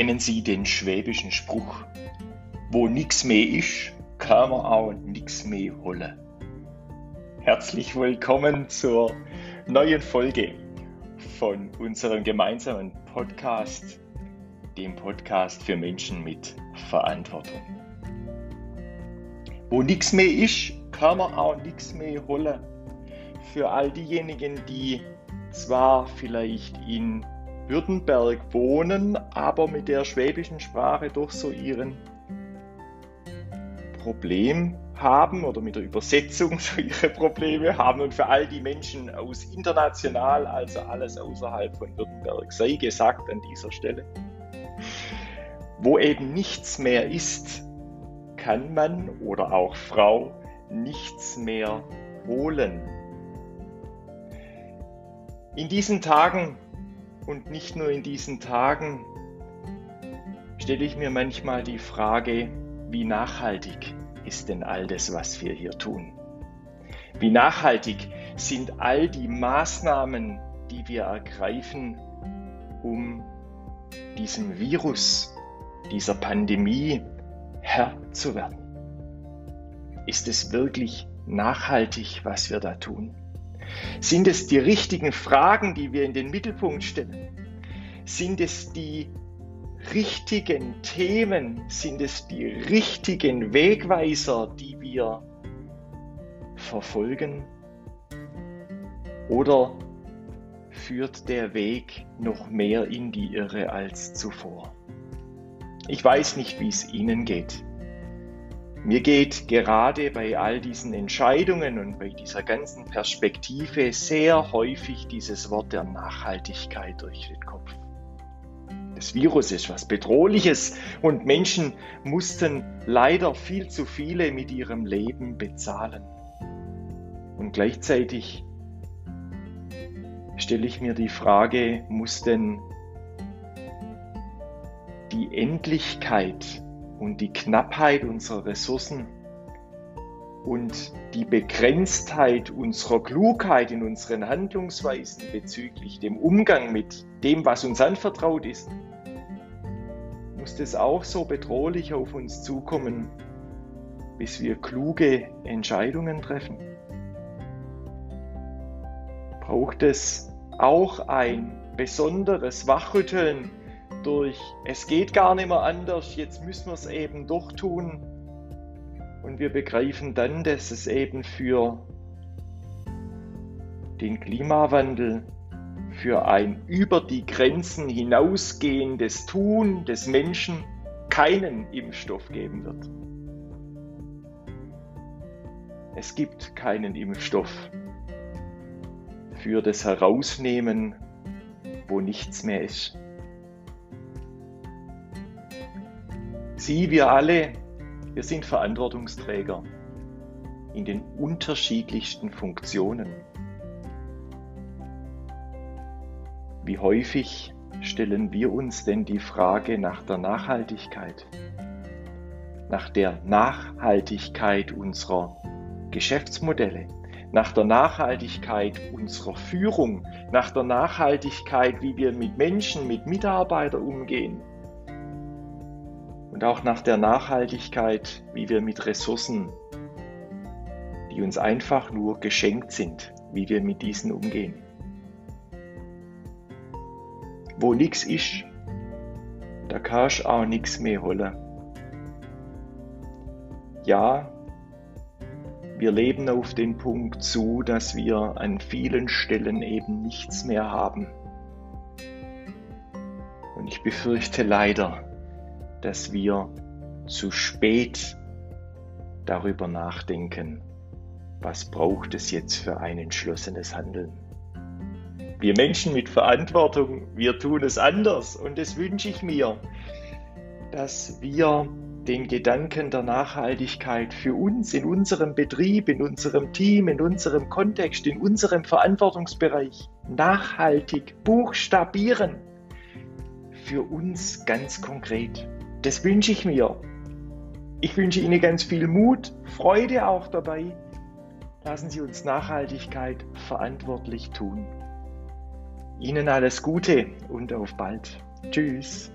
Kennen Sie den schwäbischen Spruch? Wo nix mehr ist, kann man auch nix mehr holen. Herzlich willkommen zur neuen Folge von unserem gemeinsamen Podcast, dem Podcast für Menschen mit Verantwortung. Wo nichts mehr ist, kann man auch nichts mehr holen. Für all diejenigen, die zwar vielleicht in Württemberg wohnen, aber mit der schwäbischen Sprache doch so ihren Problem haben oder mit der Übersetzung so ihre Probleme haben und für all die Menschen aus international, also alles außerhalb von Württemberg, sei gesagt an dieser Stelle, wo eben nichts mehr ist, kann man oder auch Frau nichts mehr holen. In diesen Tagen und nicht nur in diesen Tagen stelle ich mir manchmal die Frage, wie nachhaltig ist denn all das, was wir hier tun? Wie nachhaltig sind all die Maßnahmen, die wir ergreifen, um diesem Virus, dieser Pandemie Herr zu werden? Ist es wirklich nachhaltig, was wir da tun? Sind es die richtigen Fragen, die wir in den Mittelpunkt stellen? Sind es die richtigen Themen? Sind es die richtigen Wegweiser, die wir verfolgen? Oder führt der Weg noch mehr in die Irre als zuvor? Ich weiß nicht, wie es Ihnen geht. Mir geht gerade bei all diesen Entscheidungen und bei dieser ganzen Perspektive sehr häufig dieses Wort der Nachhaltigkeit durch den Kopf. Das Virus ist was Bedrohliches und Menschen mussten leider viel zu viele mit ihrem Leben bezahlen. Und gleichzeitig stelle ich mir die Frage, muss denn die Endlichkeit und die Knappheit unserer Ressourcen und die Begrenztheit unserer Klugheit in unseren Handlungsweisen bezüglich dem Umgang mit dem, was uns anvertraut ist, muss das auch so bedrohlich auf uns zukommen, bis wir kluge Entscheidungen treffen? Braucht es auch ein besonderes Wachrütteln durch, es geht gar nicht mehr anders, jetzt müssen wir es eben doch tun. Und wir begreifen dann, dass es eben für den Klimawandel, für ein über die Grenzen hinausgehendes Tun des Menschen keinen Impfstoff geben wird. Es gibt keinen Impfstoff für das Herausnehmen, wo nichts mehr ist. Sie, wir alle, wir sind Verantwortungsträger in den unterschiedlichsten Funktionen. Wie häufig stellen wir uns denn die Frage nach der Nachhaltigkeit, nach der Nachhaltigkeit unserer Geschäftsmodelle, nach der Nachhaltigkeit unserer Führung, nach der Nachhaltigkeit, wie wir mit Menschen, mit Mitarbeitern umgehen, und auch nach der Nachhaltigkeit, wie wir mit Ressourcen, die uns einfach nur geschenkt sind, wie wir mit diesen umgehen. Wo nichts ist, da kannst auch nichts mehr holen. Ja, wir leben auf den Punkt zu, dass wir an vielen Stellen eben nichts mehr haben. Und ich befürchte leider, dass wir zu spät darüber nachdenken, was braucht es jetzt für ein entschlossenes Handeln. Wir Menschen mit Verantwortung, wir tun es anders und das wünsche ich mir, dass wir den Gedanken der Nachhaltigkeit für uns in unserem Betrieb, in unserem Team, in unserem Kontext, in unserem Verantwortungsbereich nachhaltig buchstabieren. Für uns ganz konkret. Das wünsche ich mir. Ich wünsche Ihnen ganz viel Mut, Freude auch dabei. Lassen Sie uns Nachhaltigkeit verantwortlich tun. Ihnen alles Gute und auf bald. Tschüss.